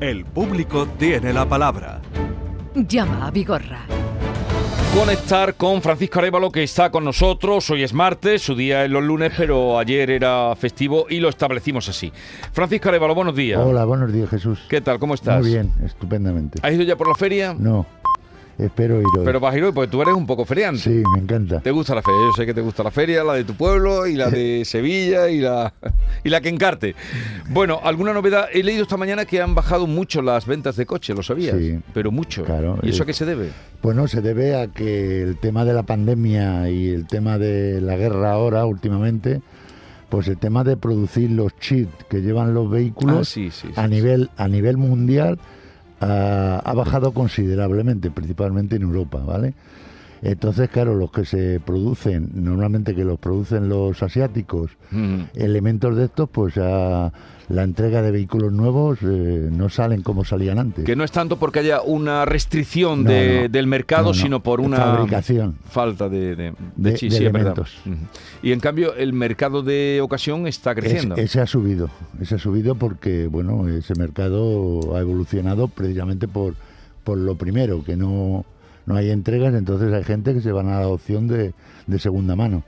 El público tiene la palabra. Llama a Vigorra. Conectar con Francisco Arevalo que está con nosotros. Hoy es martes, su día es los lunes, pero ayer era festivo y lo establecimos así. Francisco Arevalo, buenos días. Hola, buenos días, Jesús. ¿Qué tal? ¿Cómo estás? Muy bien, estupendamente. ¿Has ido ya por la feria? No, espero ir hoy. Pero vas a ir hoy porque tú eres un poco feriante. Sí, me encanta. ¿Te gusta la feria? Yo sé que te gusta la feria, la de tu pueblo y la de Sevilla y la, y la que encarte. Bueno, ¿alguna novedad? He leído esta mañana que han bajado mucho las ventas de coche, ¿lo sabías? Sí. Pero mucho. Claro, ¿Y eso a es- qué se debe? Bueno, se debe a que el tema de la pandemia y el tema de la guerra ahora, últimamente, pues el tema de producir los chips que llevan los vehículos Ah, sí, sí, sí, a, nivel, a nivel mundial ha bajado considerablemente, principalmente en Europa, ¿vale? Entonces, claro, los que se producen, normalmente que los producen los asiáticos, Mm. elementos de estos, pues a la entrega de vehículos nuevos eh, no salen como salían antes. Que no es tanto porque haya una restricción No, de- no. del mercado, No, no. sino por una fabricación. falta de, de, sí, elementos. Y en cambio, el mercado de ocasión está creciendo. Es- ese ha subido, ese ha subido porque, bueno, ese mercado ha evolucionado precisamente por, por lo primero, que no, no hay entregas, entonces hay gente que se van a la opción de, de segunda mano.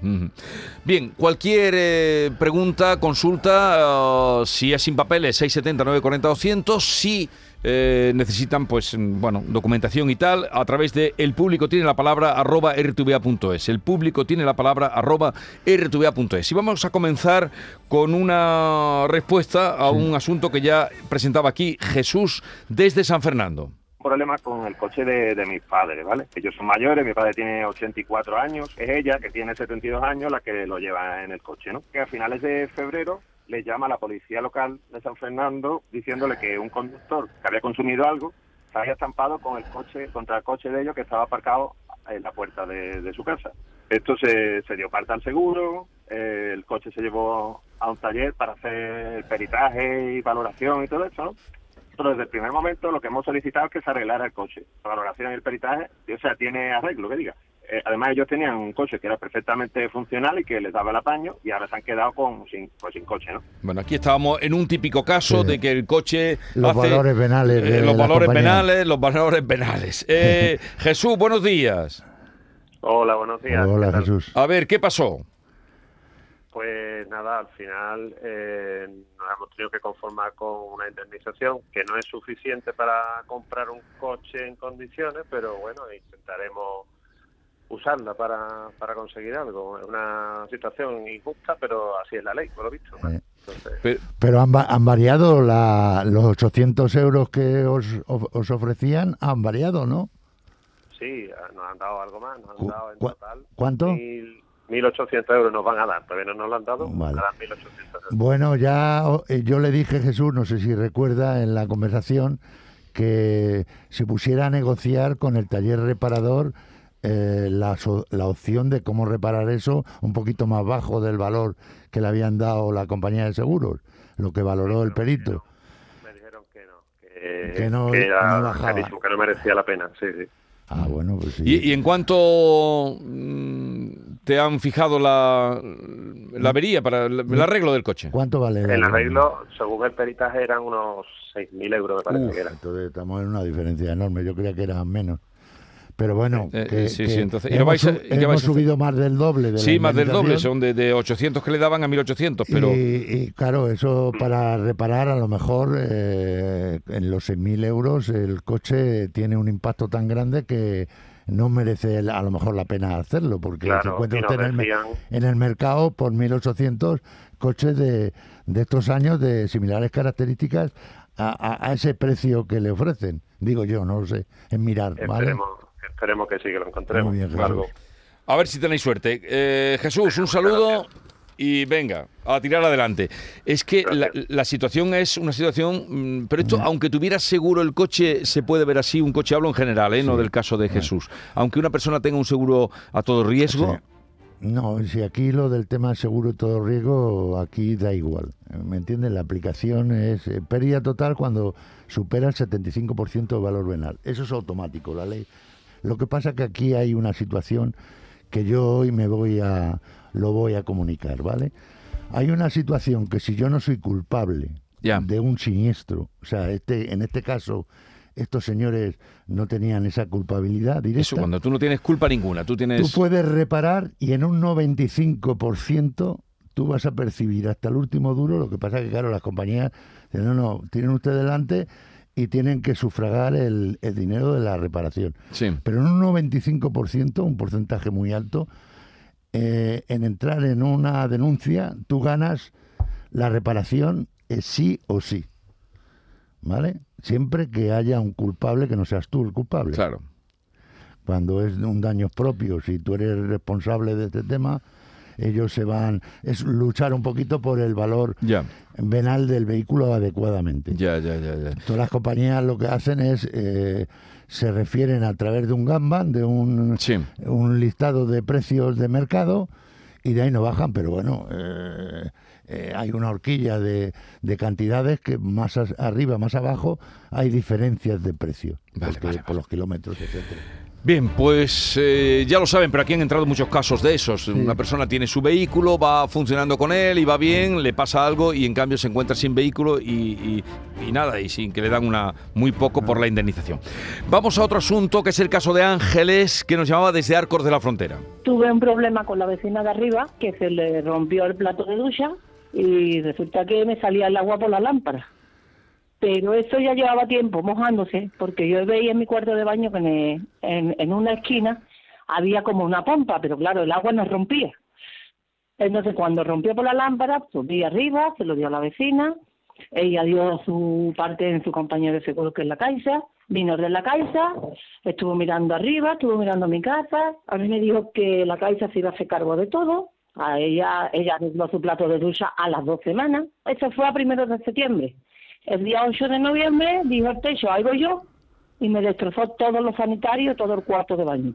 Bien, cualquier eh, pregunta, consulta, eh, si es sin papeles, 670-940-200, si eh, necesitan, pues, mm, bueno, documentación y tal, a través de el público tiene la palabra arroba rtva.es. El público tiene la palabra arroba rtva.es. Y vamos a comenzar con una respuesta a un asunto que ya presentaba aquí Jesús desde San Fernando. Problema con el coche de, mis padres, ¿vale? Ellos son mayores, mi padre tiene 84 años, es ella, que tiene 72 años, la que lo lleva en el coche, ¿no? Que a finales de febrero le llama a la policía local de San Fernando diciéndole que un conductor que había consumido algo se había estampado con el coche, contra el coche de ellos que estaba aparcado en la puerta de, su casa. Esto se, dio parte al seguro, eh, el coche se llevó a un taller para hacer peritaje y valoración y todo eso, ¿no? Nosotros desde el primer momento lo que hemos solicitado es que se arreglara el coche. La valoración y el peritaje, o sea, tiene arreglo, que diga. Eh, además ellos tenían un coche que era perfectamente funcional y que les daba el apaño y ahora se han quedado con sin, pues sin coche, ¿no? Bueno, aquí estábamos en un típico caso Sí. de que el coche Los hace, valores penales de eh, los valores compañía. penales, los valores penales. Eh, Jesús, buenos días. Hola, buenos días. Hola. Jesús. A ver, ¿qué pasó? Pues nada, al final eh, nos hemos tenido que conformar con una indemnización que no es suficiente para comprar un coche en condiciones, pero bueno, intentaremos usarla para, para conseguir algo. Es una situación injusta, pero así es la ley, por lo visto. ¿no? Eh. Entonces, Pero- Pero han, va- han variado la- los 800 euros que os, os ofrecían, han variado, ¿no? sí, nos han dado algo más, nos han dado en total ¿Cuánto? mil- 1.800 euros nos van a dar, todavía no nos lo han dado, Vale. nos dan 1.800 euros. Bueno, ya o- eh, yo le dije, Jesús, no sé si recuerda en la conversación, que se pusiera a negociar con el taller reparador eh, la, so- la opción de cómo reparar eso un poquito más bajo del valor que le habían dado la compañía de seguros, lo que valoró el perito. Me dijeron que no, que, Que no- era no bajaba. carísimo, que no merecía la pena, sí, sí. Ah, bueno, pues sí. ¿Y, y en cuánto mm, te han fijado la, la avería para el, el arreglo del coche? ¿Cuánto vale? El arreglo, según el peritaje, eran unos 6.000 euros, me parece Uf, que era. entonces estamos en una diferencia enorme. Yo creía que eran menos. Pero bueno, Eh, que, sí, que sí, entonces, ¿y lo hemos, vais a- su- y qué hemos vais a hacer? subido más del doble. De la Sí, más del doble, son de, de 800 que le daban a 1800, pero... Y, y, claro, eso para reparar, a lo mejor eh, en los 6.000 euros el coche tiene un impacto tan grande que no merece el- a lo mejor la pena hacerlo, porque se Claro, encuentra y nos usted en el, en el mercado por 1.800 coches de, de estos años de similares características a, a- a ese precio que le ofrecen. Digo yo, no lo sé, es mirar, ¿vale? esperemos, esperemos que sí, que lo encontremos. Muy bien. A ver si tenéis suerte. Eh, Jesús, un saludo y venga, a tirar adelante. Es que la, la situación es una situación, mm, pero esto, aunque tuviera seguro el coche, se puede ver así, un coche hablo en general, ¿eh? no del caso de Jesús. Aunque una persona tenga un seguro a todo riesgo, Sí. No, si aquí lo del tema seguro y todo riesgo, aquí da igual. ¿Me entiendes? La aplicación es eh, pérdida total cuando supera el 75% de valor venal. Eso es automático, la ley. Lo que pasa que aquí hay una situación que yo hoy me voy a lo voy a comunicar, ¿vale? Hay una situación que si yo no soy culpable de un siniestro. O sea, este, en este caso, estos señores no tenían esa culpabilidad directa. Eso, cuando tú no tienes culpa ninguna, tú tienes... Tú puedes reparar y en un 95% tú vas a percibir hasta el último duro. Lo que pasa es que, claro, las compañías dicen, no, no, tienen usted delante y tienen que sufragar el, el dinero de la reparación. Sí. Pero en un 95%, un porcentaje muy alto, eh, en entrar en una denuncia, tú ganas la reparación eh, sí o sí. ¿Vale? Siempre que haya un culpable que no seas tú el culpable. Claro. Cuando es un daño propio, si tú eres responsable de este tema, ellos se van. Es luchar un poquito por el valor venal del vehículo adecuadamente. ya, ya, ya. ya. Todas las compañías lo que hacen es. eh, se refieren a través de un Gamban, de un, Sí. un listado de precios de mercado y de ahí no bajan, pero bueno, eh, eh, hay una horquilla de, de cantidades que más arriba, más abajo, hay diferencias de precio Vale, porque- vale, por vale. los kilómetros, etcétera. Bien, pues eh, ya lo saben, pero aquí han entrado muchos casos de esos. Una persona tiene su vehículo, va funcionando con él y va bien, le pasa algo y en cambio se encuentra sin vehículo y, y- y nada, y sin que le dan una muy poco por la indemnización. Vamos a otro asunto que es el caso de Ángeles, que nos llamaba desde Arcos de la Frontera. Tuve un problema con la vecina de arriba que se le rompió el plato de ducha y resulta que me salía el agua por la lámpara. Pero eso ya llevaba tiempo mojándose porque yo veía en mi cuarto de baño que en, en, en una esquina había como una pompa, pero claro, el agua no rompía. Entonces cuando rompió por la lámpara, subí arriba, se lo dio a la vecina, ella dio su parte en su compañía de seguro que es la Caixa, vino de la Caixa, estuvo mirando arriba, estuvo mirando mi casa, a mí me dijo que la Caixa se iba a hacer cargo de todo, a ella, ella arregló su plato de ducha a las dos semanas, eso fue a primeros de septiembre. El día 8 de noviembre dijo el techo, ahí voy yo, y me destrozó todos los sanitarios, todo el cuarto de baño.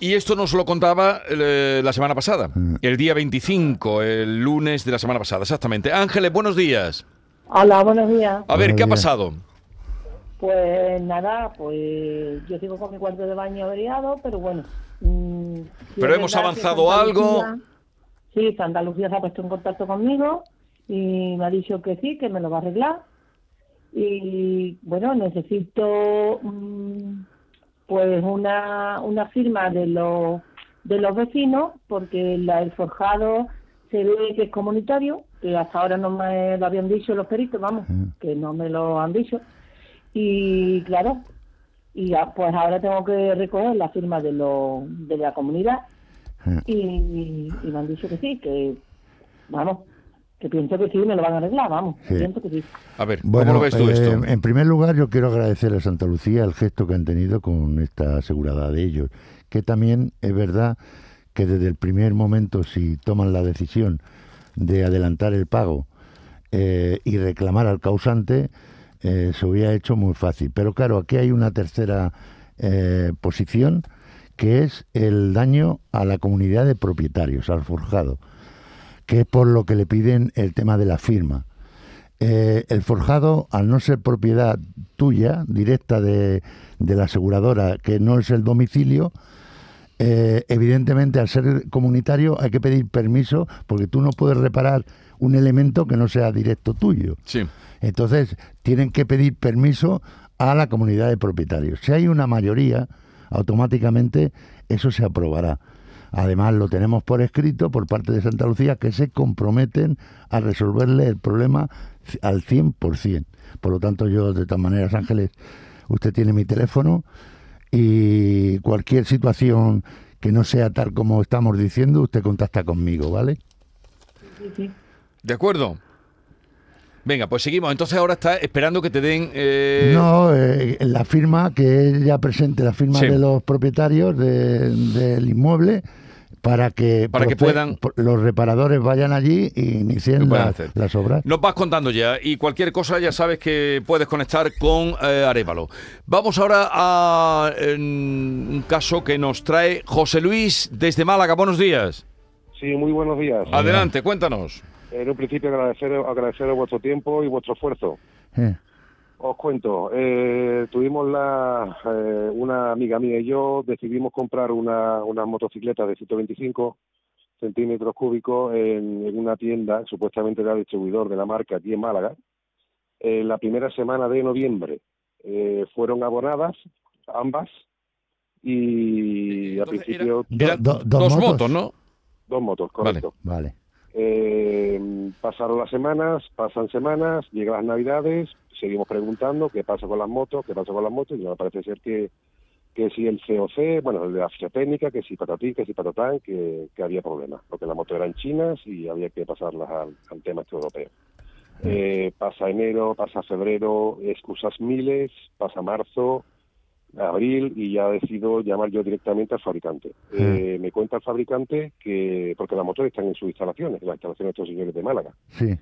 Y esto nos lo contaba eh, la semana pasada, el día 25, el lunes de la semana pasada, exactamente. Ángeles, buenos días. Hola, buenos días. A ver, Buenos ¿qué ha pasado? Pues nada, pues yo sigo con mi cuarto de baño averiado, pero bueno. mm, Pero hemos avanzado algo. Lucía- sí, Santa Lucía se ha puesto en contacto conmigo y me ha dicho que sí, que me lo va a arreglar. Y bueno, necesito mm, pues una, una firma de los de los vecinos porque la, el forjado se ve que es comunitario, que hasta ahora no me lo habían dicho los peritos, vamos, que no me lo han dicho. Y claro, y ya, pues ahora tengo que recoger la firma de, lo, de la comunidad y, y me han dicho que sí, que vamos, que pienso que sí, me lo van a arreglar, vamos, Sí. pienso que sí. A ver, Bueno, ¿cómo lo ves tú eh, esto? en primer lugar, yo quiero agradecer a Santa Lucía el gesto que han tenido con esta asegurada de ellos, que también es verdad que desde el primer momento, si toman la decisión de adelantar el pago eh, y reclamar al causante, eh, se hubiera hecho muy fácil. Pero claro, aquí hay una tercera eh, posición, que es el daño a la comunidad de propietarios, al forjado, que es por lo que le piden el tema de la firma. Eh, el forjado, al no ser propiedad tuya, directa de, de la aseguradora, que no es el domicilio, eh, evidentemente al ser comunitario hay que pedir permiso porque tú no puedes reparar un elemento que no sea directo tuyo. Sí. Entonces, tienen que pedir permiso a la comunidad de propietarios. Si hay una mayoría, automáticamente eso se aprobará. Además, lo tenemos por escrito por parte de Santa Lucía que se comprometen a resolverle el problema al 100%. Por lo tanto, yo, de todas maneras, Ángeles, usted tiene mi teléfono y cualquier situación que no sea tal como estamos diciendo, usted contacta conmigo, ¿vale? Sí, sí. ¿De acuerdo? Venga, pues seguimos. Entonces ahora está esperando que te den... eh, No, eh, la firma, que ella presente la firma Sí. de los propietarios de- del inmueble para que, Para que puedan- los reparadores vayan allí e Lo inicien pueden la- hacer. las obras. Nos vas contando ya y cualquier cosa ya sabes que puedes conectar con eh, Arevalo. Vamos ahora a un caso que nos trae José Luis desde Málaga. Buenos días. Sí, muy buenos días. Adelante, cuéntanos. En un principio agradecer, agradeceros vuestro tiempo y vuestro esfuerzo. Eh, Os cuento, eh, tuvimos la, eh, una amiga mía y yo decidimos comprar una, una motocicleta de 125 centímetros cúbicos en, en una tienda, supuestamente era distribuidor de la marca aquí en Málaga, eh, la primera semana de noviembre eh, fueron abonadas ambas y al Entonces, principio Eran do- dos motos, ¿no? dos motos, correcto. Vale. Eh, pasaron las semanas, pasan semanas, llegan las navidades, seguimos preguntando qué pasa con las motos, qué pasa con las motos, y me parece ser que, que si el COC, bueno, el de la ficha técnica, que si patatí, que si patatán, que, que había problemas, porque las motos eran chinas y había que pasarlas al, al tema este europeo. Eh, pasa enero, pasa febrero, excusas miles, pasa marzo, abril y ya decido llamar yo directamente al fabricante. Eh, me cuenta el fabricante que, porque las motos están en sus instalaciones, en las instalaciones de estos señores de Málaga. Sí.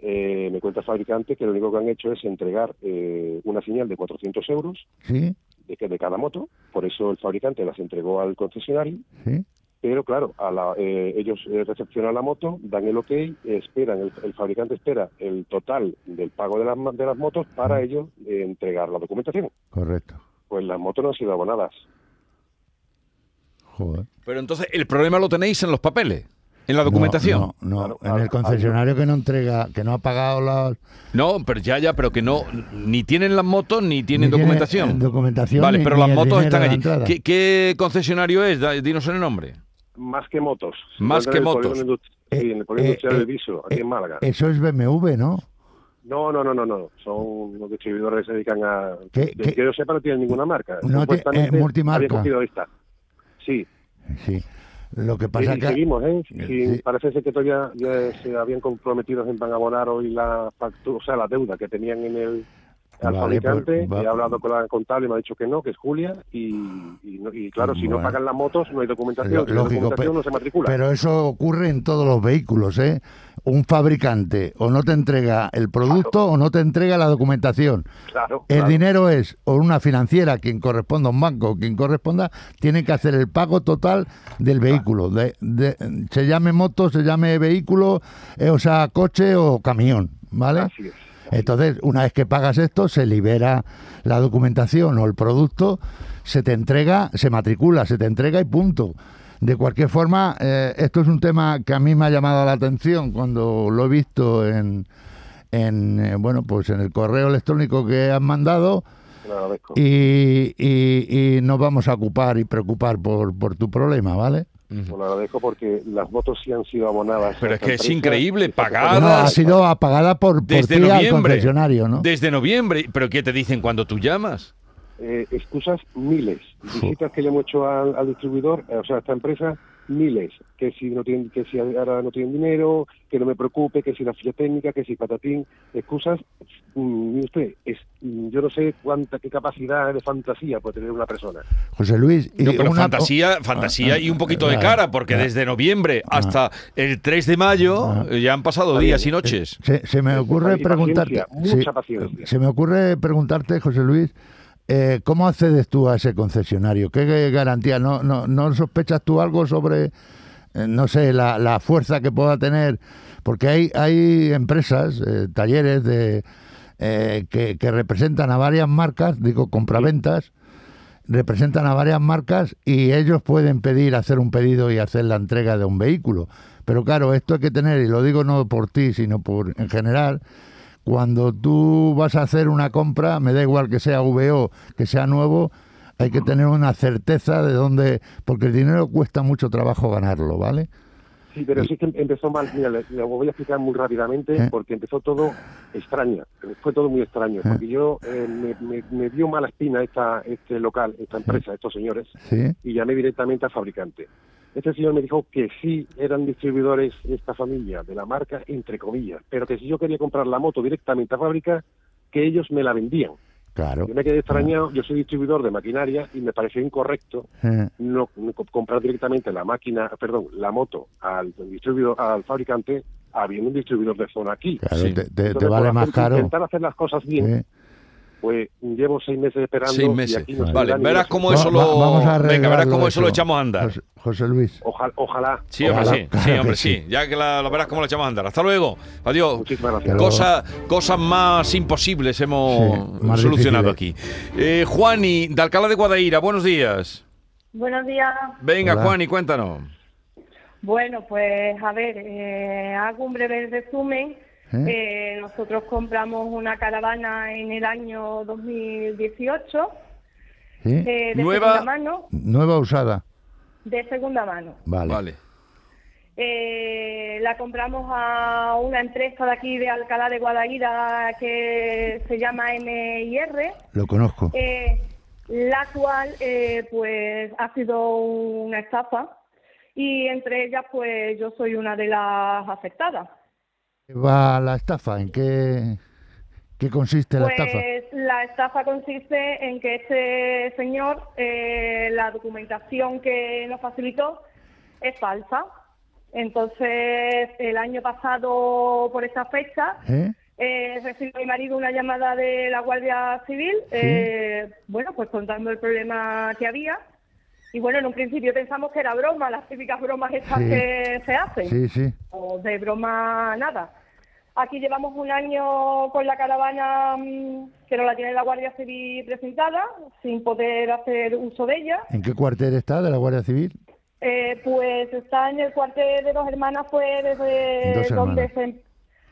Eh, me cuenta el fabricante que lo único que han hecho es entregar eh, una señal de 400 euros Sí. de, cada moto, por eso el fabricante las entregó al concesionario, Sí. pero claro, a la- eh, ellos eh, recepcionan la moto, dan el ok, esperan, el, el fabricante espera el total del pago de las, de las motos para ellos eh, entregar la documentación. Correcto. Pues las motos no han sido abonadas. Joder. Pero entonces el problema lo tenéis en los papeles, en la documentación. No, no, no. Claro, en claro, el concesionario que no entrega, que no ha pagado las. No, pero ya, ya, pero que no, ni tienen las motos ni tienen ni documentación. eh, documentación. vale, ni- pero ni las motos están allí. ¿Qué, qué concesionario es? Dinos el nombre. Más que motos. Más que motos. sí, en el polígono Eh, industrial eh, de Viso, aquí eh, en Málaga. Eso es BMW, ¿no? No, no, no, no, no. Son los distribuidores que se dedican a... ¿Qué- que, que yo sepa no tienen ninguna marca. No eh, multimarca. Sí, Sí. Lo que pasa y que. seguimos, ¿eh? Sí. Y parece ser que todavía ya se habían comprometido en van a abonar hoy la factura, o sea, la deuda que tenían en el al Vale, fabricante. pues, va- y he hablado con la contable y me ha dicho que no, que es Julia. Y, y, y claro, si no pagan las motos, no hay documentación. Si lógico, documentación, pe- no se matricula. Pero eso ocurre en todos los vehículos, ¿eh? Un fabricante o no te entrega el producto o no te entrega la documentación. claro, El claro. dinero es o una financiera, quien corresponda un banco, quien corresponda, tiene que hacer el pago total del vehículo. De, de- se llame moto, se llame vehículo, eh, o sea, coche o camión, ¿vale? Así es. Entonces, una vez que pagas esto, se libera la documentación o el producto, se te entrega, se matricula, se te entrega y punto. De cualquier forma, eh, esto es un tema que a mí me ha llamado la atención cuando lo he visto en, en eh, bueno, pues en el correo electrónico que han mandado y, y- y nos vamos a ocupar y preocupar por, por tu problema, ¿vale? Te lo agradezco porque las motos sí han sido abonadas. Pero es que es increíble. No, Nada, ha sido apagada por, por Desde noviembre. concesionario, ¿no? Desde noviembre. ¿Pero qué te dicen cuando tú llamas? eh, excusas miles, visitas que le hemos hecho al, al distribuidor, eh, o sea, a esta empresa, miles, que si no tienen, que si ahora no tienen dinero, que no me preocupe, que si la ficha técnica, que si patatín, excusas, mm, mire usted, es, mm, yo no sé cuánta, qué capacidad de fantasía puede tener una persona. José Luis. y No, pero una- fantasía, fantasía Ah, y un poquito de ah, cara, porque ah, desde noviembre hasta el 3 de mayo Ah. ya han pasado días y noches. Se, se me ocurre preguntarte. paciencia, mucha paciencia. Se me ocurre preguntarte, José Luis, eh, ¿cómo accedes tú a ese concesionario? ¿Qué garantía? ¿No, no, no sospechas tú algo sobre, eh, no sé, la, la fuerza que pueda tener? Porque hay, empresas, eh, talleres de eh, que, que representan a varias marcas, digo, compraventas, representan a varias marcas y ellos pueden pedir, hacer un pedido y hacer la entrega de un vehículo. Pero claro, esto hay que tener, y lo digo no por ti, sino por en general, cuando tú vas a hacer una compra, me da igual que sea VO, que sea nuevo, hay que tener una certeza de dónde, porque el dinero cuesta mucho trabajo ganarlo, ¿vale? Sí, pero sí que empezó mal, mira, le voy a explicar muy rápidamente, Eh. porque empezó todo extraño, fue todo muy extraño, porque yo eh, me, me- me dio mala espina esta, este local, esta empresa, estos señores, Sí, y llamé directamente al fabricante. Este señor me dijo que sí eran distribuidores esta familia de la marca, entre comillas, pero que si yo quería comprar la moto directamente a fábrica, que ellos me la vendían. claro. Yo me quedé extrañado, yo soy distribuidor de maquinaria y me pareció incorrecto Eh, no, no co- comprar directamente la máquina, perdón, la moto al distribuidor, al fabricante, habiendo un distribuidor de zona aquí. claro, Sí. te, te- te Entonces, vale más caro. Intentar hacer las cosas bien, Eh, pues llevo seis meses esperando. Seis y meses. aquí no se Vale, verás cómo eso va- lo. vamos a Venga, verás cómo eso lo echamos a andar. José, José Luis. Ojalá, ojalá. Sí, hombre, Ojalá, sí, hombre, que sí. sí. Ya que la, lo verás cómo lo echamos a andar. Hasta luego. Adiós. Muchísimas gracias. Cosa, cosas más imposibles hemos Sí, más solucionado aquí. Eh, Juani, de Alcalá de Guadaira, buenos días. Buenos días. Venga, Hola. Juani, cuéntanos. Bueno, pues a ver, eh, hago un breve resumen. ¿Eh? Eh, nosotros compramos una caravana en el año 2018 ¿Sí? eh, de Nueva- segunda mano. Nueva usada. De segunda mano. Vale. Vale. Eh, la compramos a una empresa de aquí de Alcalá de Guadaira que se llama MIR. Lo conozco. Eh, la cual eh, pues ha sido una estafa y entre ellas pues yo soy una de las afectadas. ¿Va la estafa? ¿En qué, qué consiste la Pues estafa? la estafa consiste en que este señor, eh, la documentación que nos facilitó es falsa. Entonces, el año pasado, por esa fecha, ¿Eh? eh, recibió mi marido una llamada de la Guardia Civil, eh, bueno, pues contando el problema que había. Y bueno, en un principio pensamos que era broma, las típicas bromas estas Sí. que se hacen Sí, sí. o de broma nada. Aquí llevamos un año con la caravana mm, que no la tiene la Guardia Civil presentada, sin poder hacer uso de ella. ¿En qué cuartel está de la Guardia Civil? Eh, pues está en el cuartel de dos hermanas, fue desde donde se,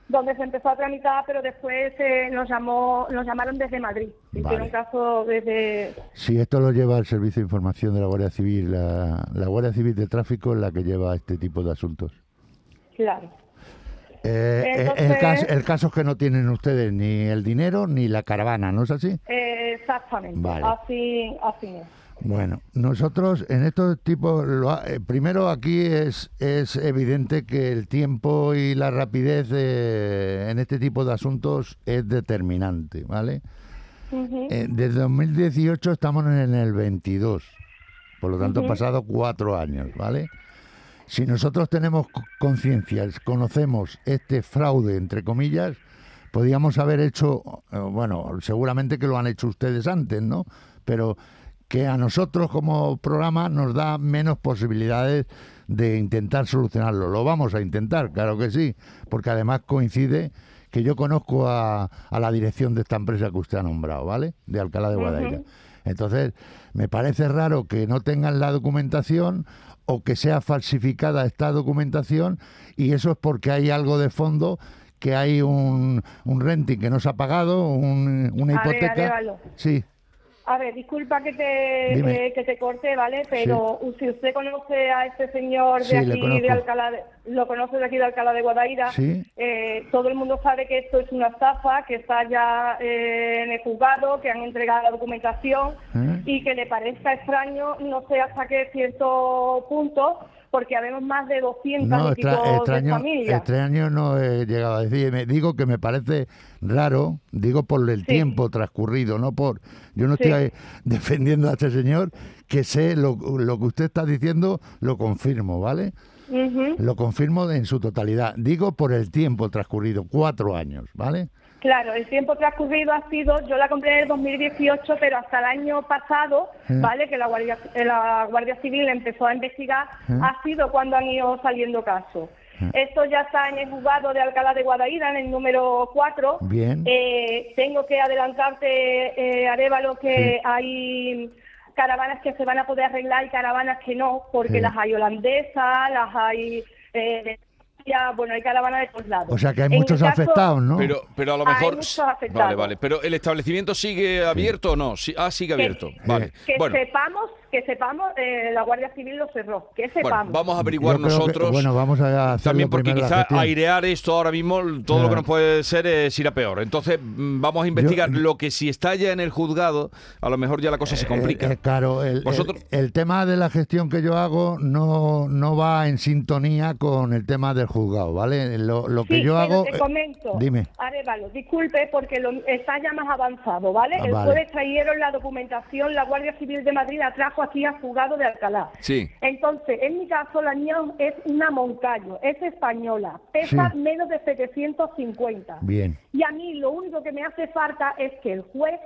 donde se empezó a tramitar, pero después eh, nos llamó, nos llamaron desde Madrid. Hicieron Vale. caso desde Si esto lo lleva el Servicio de Información de la Guardia Civil, la, la Guardia Civil de Tráfico es la que lleva este tipo de asuntos. claro. Eh, eh, el, caso, el caso es que no tienen ustedes ni el dinero ni la caravana, ¿no es así? Exactamente. Vale. Así, así es. Bueno, nosotros en estos tipos, lo ha- eh, primero aquí es, es evidente que el tiempo y la rapidez eh, en este tipo de asuntos es determinante, ¿vale? Eh, desde 2018 estamos en el 22, por lo tanto han pasado cuatro años, ¿vale? Si nosotros tenemos co- conciencia, conocemos este fraude, entre comillas, podíamos haber hecho, eh, bueno, seguramente que lo han hecho ustedes antes, ¿no? Pero que a nosotros como programa nos da menos posibilidades de intentar solucionarlo. Lo vamos a intentar, claro que sí, porque además coincide que yo conozco a, a la dirección de esta empresa que usted ha nombrado, ¿vale? De Alcalá de Guadaira. Entonces, me parece raro que no tengan la documentación o que sea falsificada esta documentación y eso es porque hay algo de fondo que hay un, un renting que no se ha pagado, un- una A ver, hipoteca. Sí, A ver, disculpa que te, eh, que te corte, ¿vale? Pero si usted conoce a este señor de Sí, aquí, de Alcalá, de, lo conoce de aquí de Alcalá de Guadaira, Sí. eh, todo el mundo sabe que esto es una estafa, que está ya eh, en el juzgado, que han entregado la documentación ¿Eh? y que le parezca extraño, no sé hasta qué cierto punto, porque habemos más de 200 No, extraño, familias. extraño no he llegado a decir. Me digo que me parece raro, digo por el Sí. tiempo transcurrido, no por. Yo no Sí. estoy defendiendo a este señor, que sé lo, lo que usted está diciendo, lo confirmo, ¿vale? Ujú. Lo confirmo en su totalidad. Digo por el tiempo transcurrido, cuatro años, ¿vale? Claro, el tiempo transcurrido ha sido, yo la compré en el 2018, pero hasta el año pasado, Eh. ¿vale? Que la Guardia, eh, la Guardia Civil empezó a investigar, Eh. ha sido cuando han ido saliendo casos. Esto ya está en el juzgado de Alcalá de Guadaira, en el número 4. Bien. Eh, tengo que adelantarte, eh, Arevalo, que Sí. hay caravanas que se van a poder arreglar y caravanas que no, porque Sí. las hay holandesas, las hay... Eh, de- ya, bueno, hay caravanas de todos lados. O sea que hay En muchos caso- afectados, ¿no? Pero, pero a lo Hay mejor. muchos afectados. Vale, vale. Pero el establecimiento sigue abierto o no? Sí- ah, sigue abierto. Vale. Que Bueno, sepamos, que sepamos, eh, la Guardia Civil lo cerró. Que bueno, sepamos. vamos a averiguar que- nosotros. bueno, vamos a hacer También porque primero la quizá gestión. airear esto ahora mismo, todo lo que nos puede ser es ir a peor. Entonces, mm, vamos a investigar Yo- lo que si está ya en el juzgado, a lo mejor ya la cosa se complica. Eh, eh, claro, el, Vosotros- el- el tema de la gestión que yo hago no, no va en sintonía con el tema del juzgado, ¿vale? Lo, lo que Sí, yo hago... te eh, comento. dime. Arevalo, disculpe porque lo, está ya más avanzado, ¿vale? Ah, El vale. jueves trajeron la documentación, la Guardia Civil de Madrid la trajo aquí al juzgado de Alcalá. Sí. Entonces, en mi caso, la niña es una Moncayo, es española, pesa Sí. menos de 750. Bien. Y a mí lo único que me hace falta es que el juez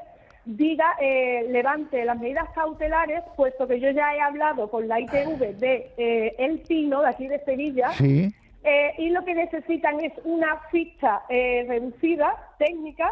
diga, eh, levante las medidas cautelares, puesto que yo ya he hablado con la ITV de eh, El Pino, de aquí de Sevilla, Sí, eh, y lo que necesitan es una ficha eh, reducida, técnica,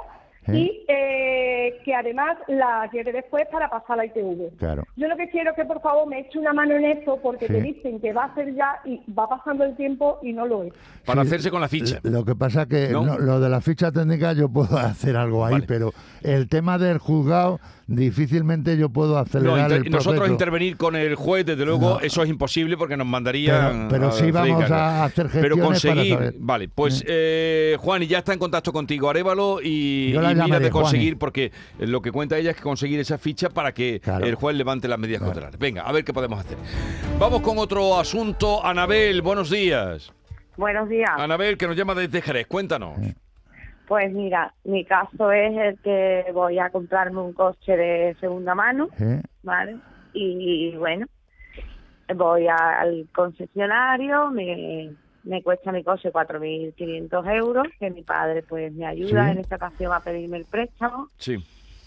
y eh, que además la quiere después para pasar a la ITV. Claro. Yo lo que quiero es que por favor me eche una mano en eso porque Sí. te dicen que va a ser ya y va pasando el tiempo y no lo es. Para Sí, hacerse con la ficha. Lo que pasa que ¿No? no, lo de la ficha técnica yo puedo hacer algo ahí, Vale. pero el tema del juzgado difícilmente yo puedo No, acelerar inter- el nosotros proceso. intervenir con el juez, desde luego, No. eso es imposible porque nos mandarían. Pero- pero sí vamos a hacer Pero gestiones para conseguir. saber. Vale, pues eh, Juan, y ya está en contacto contigo, Arevalo, y, y de conseguir, Juani. porque lo que cuenta ella es que conseguir esa ficha para que Claro. el juez levante las medidas cautelares. Venga, a ver qué podemos hacer. Vamos con otro asunto. Anabel, buenos días. Buenos días. Anabel, que nos llama desde Jerez, cuéntanos. Pues mira, mi caso es el que voy a comprarme un coche de segunda mano, ¿Eh? ¿vale? Y bueno, voy a- al concesionario, me, me cuesta mi coche 4.500 euros, que mi padre pues me ayuda Sí. en esta ocasión a pedirme el préstamo, Sí.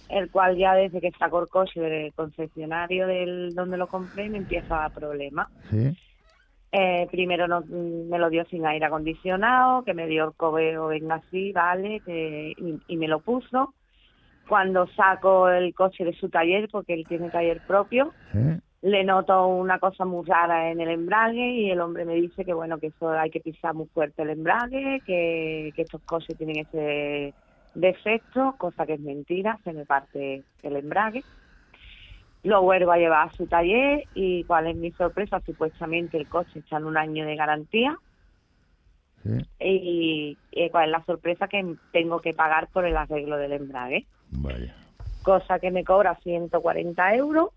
el cual ya desde que sacó el coche del concesionario del donde lo compré me empieza a dar problemas. ¿Sí? Eh, primero no- me lo dio sin aire acondicionado, que me dio el cobeo, venga así, vale, que- y, y me lo puso. Cuando saco el coche de su taller, porque él tiene taller propio, ¿Eh? Le noto una cosa muy rara en el embrague y el hombre me dice que bueno, que eso hay que pisar muy fuerte el embrague, que, que estos coches tienen ese defecto, cosa que es mentira, se me parte el embrague. Lo vuelvo a llevar a su taller y cuál es mi sorpresa, supuestamente el coche está en un año de garantía ¿Sí? y, y cuál es la sorpresa que tengo que pagar por el arreglo del embrague Vaya. cosa que me cobra 140 euros.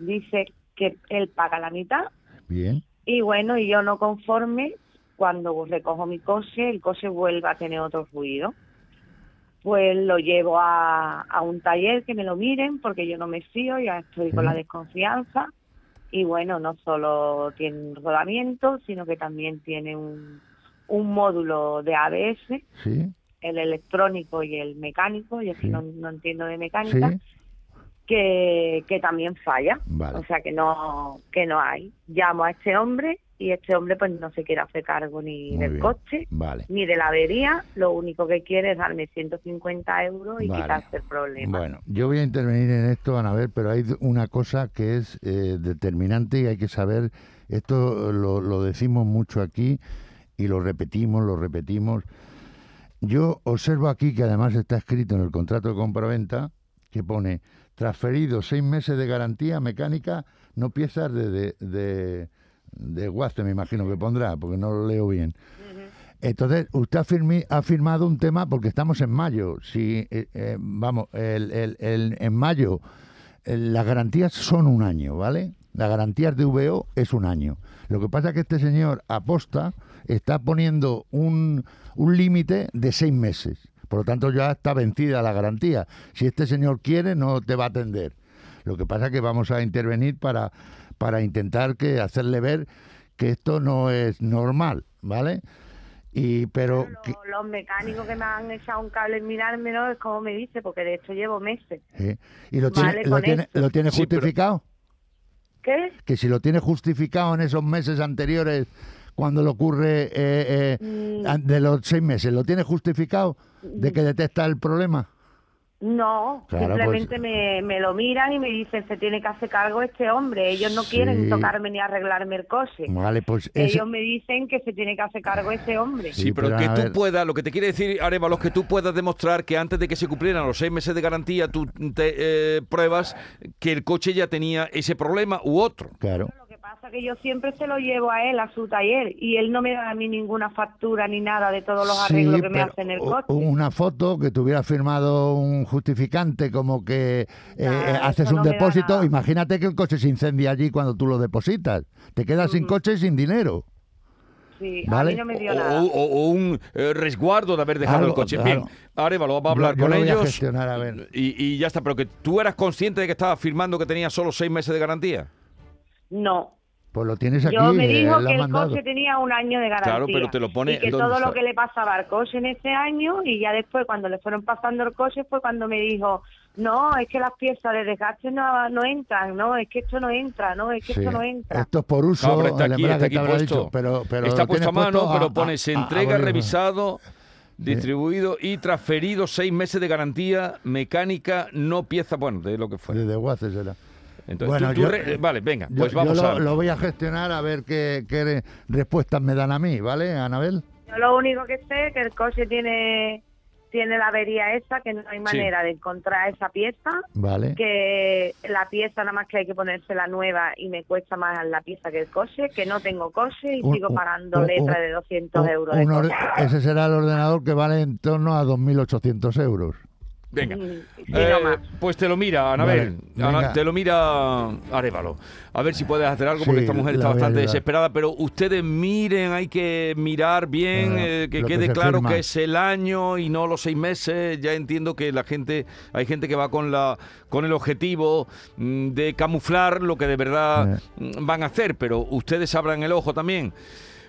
Dice que él paga la mitad. Bien. Y bueno, y yo no conforme, cuando recojo mi coche, el coche vuelve a tener otro ruido. Pues lo llevo a, a un taller que me lo miren, porque yo no me fío, ya estoy con la desconfianza. Y bueno, no solo tiene un rodamiento, sino que también tiene un, un módulo de ABS ¿Sí? el electrónico y el mecánico, yo Sí. no, no entiendo de mecánica, ¿Sí? Que, que también falla. Vale. O sea que no, que no hay. Llamo a este hombre y este hombre pues no se quiere hacer cargo ni Muy del bien. coche Vale. ni de la avería, lo único que quiere es darme 150 euros y Vale. quitarse el problema. Bueno, yo voy a intervenir en esto, Anabel, pero hay una cosa que es eh, determinante y hay que saber, esto lo, lo decimos mucho aquí y lo repetimos, lo repetimos. Yo observo aquí que además está escrito en el contrato de compraventa que pone transferido seis meses de garantía mecánica, no piezas de, de, de, de guaste, me imagino que pondrá, porque no lo leo bien. Entonces, usted ha, firmi- ha firmado un tema porque estamos en mayo. Si, eh, eh, vamos, el, el- el- en mayo las garantías son un año, ¿vale? Las garantías de VO es un año. Lo que pasa es que este señor aposta está poniendo un, un límite de seis meses. Por lo tanto, ya está vencida la garantía. Si este señor quiere, no te va a atender. Lo que pasa es que vamos a intervenir para, para intentar que hacerle ver que esto no es normal, ¿vale? Y pero Pero que- los, los mecánicos que me han echado un cable en mirármelo es como me dice, porque de hecho llevo meses. y lo tiene, Vale, lo tiene, lo tiene Sí, pero- justificado, ¿Qué? que si lo tiene justificado en esos meses anteriores cuando le ocurre eh, eh, Mm. de los seis meses, lo tiene justificado de que detecta el problema. No, Claro, simplemente pues- me, me lo miran y me dicen se tiene que hacer cargo este hombre. Ellos no Sí. quieren tocarme ni arreglarme el coche. Vale, pues ese- Ellos me dicen que se tiene que hacer cargo ese hombre. Sí, Sí, pero, pero que tú puedas, lo que te quiere decir, Arevalo, es que tú puedas demostrar que antes de que se cumplieran los seis meses de garantía, tú te, eh, pruebas que el coche ya tenía ese problema u otro. claro. Pasa que yo siempre se lo llevo a él, a su taller, y él no me da a mí ninguna factura ni nada de todos los arreglos Sí, que me pero hacen el coche. Una foto que tuviera firmado un justificante como que eh, Nada, eh, haces un no depósito. Imagínate que el coche se incendia allí cuando tú lo depositas. Te quedas sin coche y sin dinero. Sí, ¿vale? a mí no me dio O, nada. o- o un eh, resguardo de haber dejado Algo, el coche. claro. Bien, Arevalo, va a hablar Yo- yo con lo voy a ellos. gestionar, a ver. Y, y ya está, pero que tú eras consciente de que estabas firmando que tenía solo seis meses de garantía. No. Pues lo tienes aquí. Yo me eh, dijo que el mandado. coche tenía un año de garantía. Claro, pero te lo pone- Y que ¿dónde todo está? lo que le pasaba al coche en ese año, y ya después, cuando le fueron pasando el coche, fue cuando me dijo: No, es que las piezas de desgaste no, no entran, no, es que esto no entra, no, es que Sí. esto no entra. Esto es por uso. No, pero está aquí, está aquí puesto. dicho, pero, pero está puesto a mano, puesto pero a- pone a- se a- a entrega revisado distribuido y transferido seis meses de garantía mecánica, no pieza, bueno, de lo que fue. Desde Guace será. Entonces, Bueno, tú- tú yo- re- vale, venga, Yo, pues yo vamos lo, a... lo voy a gestionar a ver qué, qué re- respuestas me dan a mí, ¿vale, Anabel? Yo lo único que sé es que el coche tiene tiene la avería esa, que no hay manera de encontrar esa pieza, Vale. que la pieza nada más que hay que ponerse la nueva y me cuesta más la pieza que el coche, que no tengo coche y Un- sigo pagando un- letras un- de 200 Un- euros de ese será el ordenador que vale en torno a 2.800 euros. Venga. Mm, Eh, pues te lo mira, Anabel. Vale, Ana- te lo mira Arevalo. A ver si puedes hacer algo, porque Sí, esta mujer está bastante desesperada. Pero ustedes miren, hay que mirar bien, eh, que quede claro firma. que es el año y no los seis meses. Ya entiendo que la gente, hay gente que va con la con el objetivo mm, de camuflar lo que de verdad Eh. mm, van a hacer, pero ustedes abran el ojo también.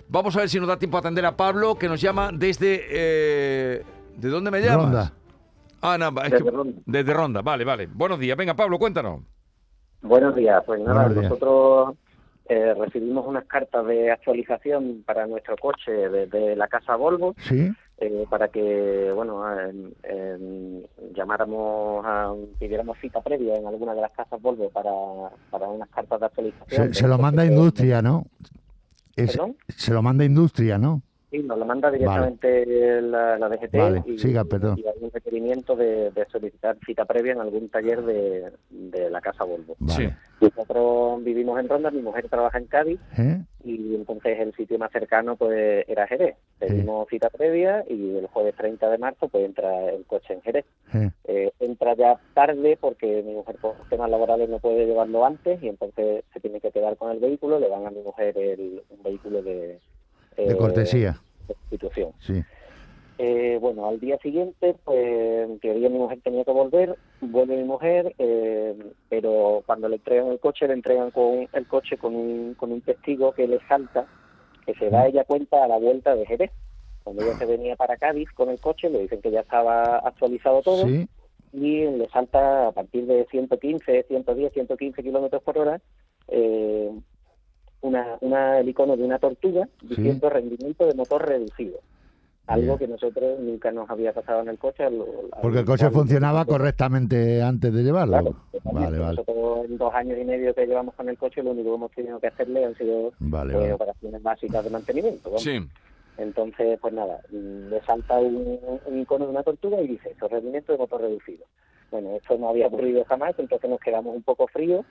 Vamos a ver si nos da tiempo a atender a Pablo, que nos llama desde... eh, ¿De dónde me llamas? Ronda. Ah, no, es Desde que- Ronda. desde Ronda, vale, vale. Buenos días. Venga, Pablo, cuéntanos. Buenos días. Pues nada, Buenos días. nosotros eh, recibimos unas cartas de actualización para nuestro coche desde la casa Volvo ¿Sí? eh, para que, bueno, llamáramos, a, pidiéramos cita previa en alguna de las casas Volvo para, para unas cartas de actualización. Se, se lo manda Industria, ¿no? Es- ¿Perdón? se lo manda Industria, ¿no? Sí, nos lo manda directamente la, la DGT Vale, y, siga, perdón. y hay un requerimiento de, de solicitar cita previa en algún taller de, de la casa Volvo. Vale. Nosotros vivimos en Ronda, mi mujer trabaja en Cádiz ¿Eh? y entonces el sitio más cercano pues era Jerez. Pedimos cita previa y el jueves 30 de marzo pues entra el coche en Jerez. ¿Eh? Eh, entra ya tarde porque mi mujer por temas laborales no puede llevarlo antes y entonces se tiene que quedar con el vehículo, le dan a mi mujer el, un vehículo de, De eh, cortesía. de sustitución. Sí. Eh, bueno, al día siguiente, pues en teoría mi mujer tenía que volver, vuelve mi mujer, eh, pero cuando le entregan el coche, le entregan con el coche con un, con un testigo que le salta, que se da ella cuenta a la vuelta de Jerez. Cuando ella se venía para Cádiz con el coche, le dicen que ya estaba actualizado todo Sí. y le salta a partir de 115, 110, 115 kilómetros por hora eh, una, una, el icono de una tortuga diciendo rendimiento de motor reducido. Algo Bien. que nosotros nunca nos había pasado en el coche. Porque el coche funcionaba correctamente antes de llevarlo. Claro. Vale, vale. Nosotros en dos años y medio que llevamos con el coche, lo único que hemos tenido que hacerle han sido Vale, eh, vale. operaciones básicas de mantenimiento. vamos. Sí. Entonces, pues nada, le salta un, un icono de una tortuga y dice, eso, rendimiento de motor reducido. Bueno, esto no había ocurrido jamás, entonces nos quedamos un poco fríos.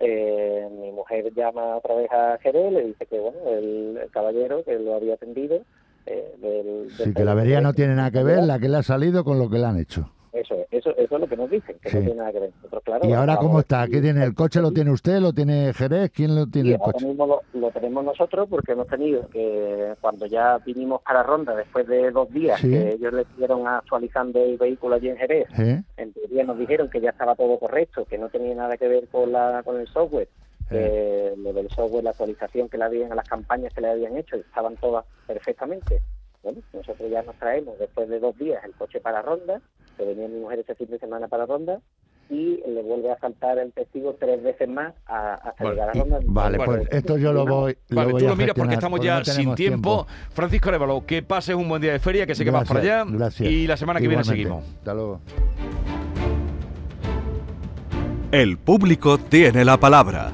Eh, mi mujer llama otra vez a Jerez, le dice que, bueno, el, el caballero que lo había atendido... eh, del, Sí, que la avería no tiene nada que ver la que le ha salido con lo que le han hecho. Eso, es, eso, es lo que nos dicen, que Sí. no tiene nada que ver. Nosotros, claro, ¿Y ahora cómo está? ¿Qué tiene? ¿El coche lo tiene usted? ¿Lo tiene Jerez? ¿Quién lo tiene el ahora coche? mismo lo, lo tenemos nosotros porque hemos tenido que, cuando ya vinimos para Ronda, después de dos días, Sí. que ellos le estuvieron actualizando el vehículo allí en Jerez, ¿Eh? en teoría nos dijeron que ya estaba todo correcto, que no tenía nada que ver con la con el software, que lo del software, la actualización que le habían a las campañas que le habían hecho, estaban todas perfectamente. Bueno, nosotros ya nos traemos después de dos días el coche para Ronda, que venía mi mujer ese fin de semana para Ronda, y le vuelve a saltar el testigo tres veces más a- hasta Bueno, llegar a Ronda. Vale, Bueno, pues esto yo lo voy, lo Vale, voy tú a lo miras porque estamos porque ya no sin tiempo. Francisco Arevalo, que pases un buen día de feria, que sé que vas para allá. Gracias. Y la semana que viene seguimos. Hasta luego. El público tiene la palabra.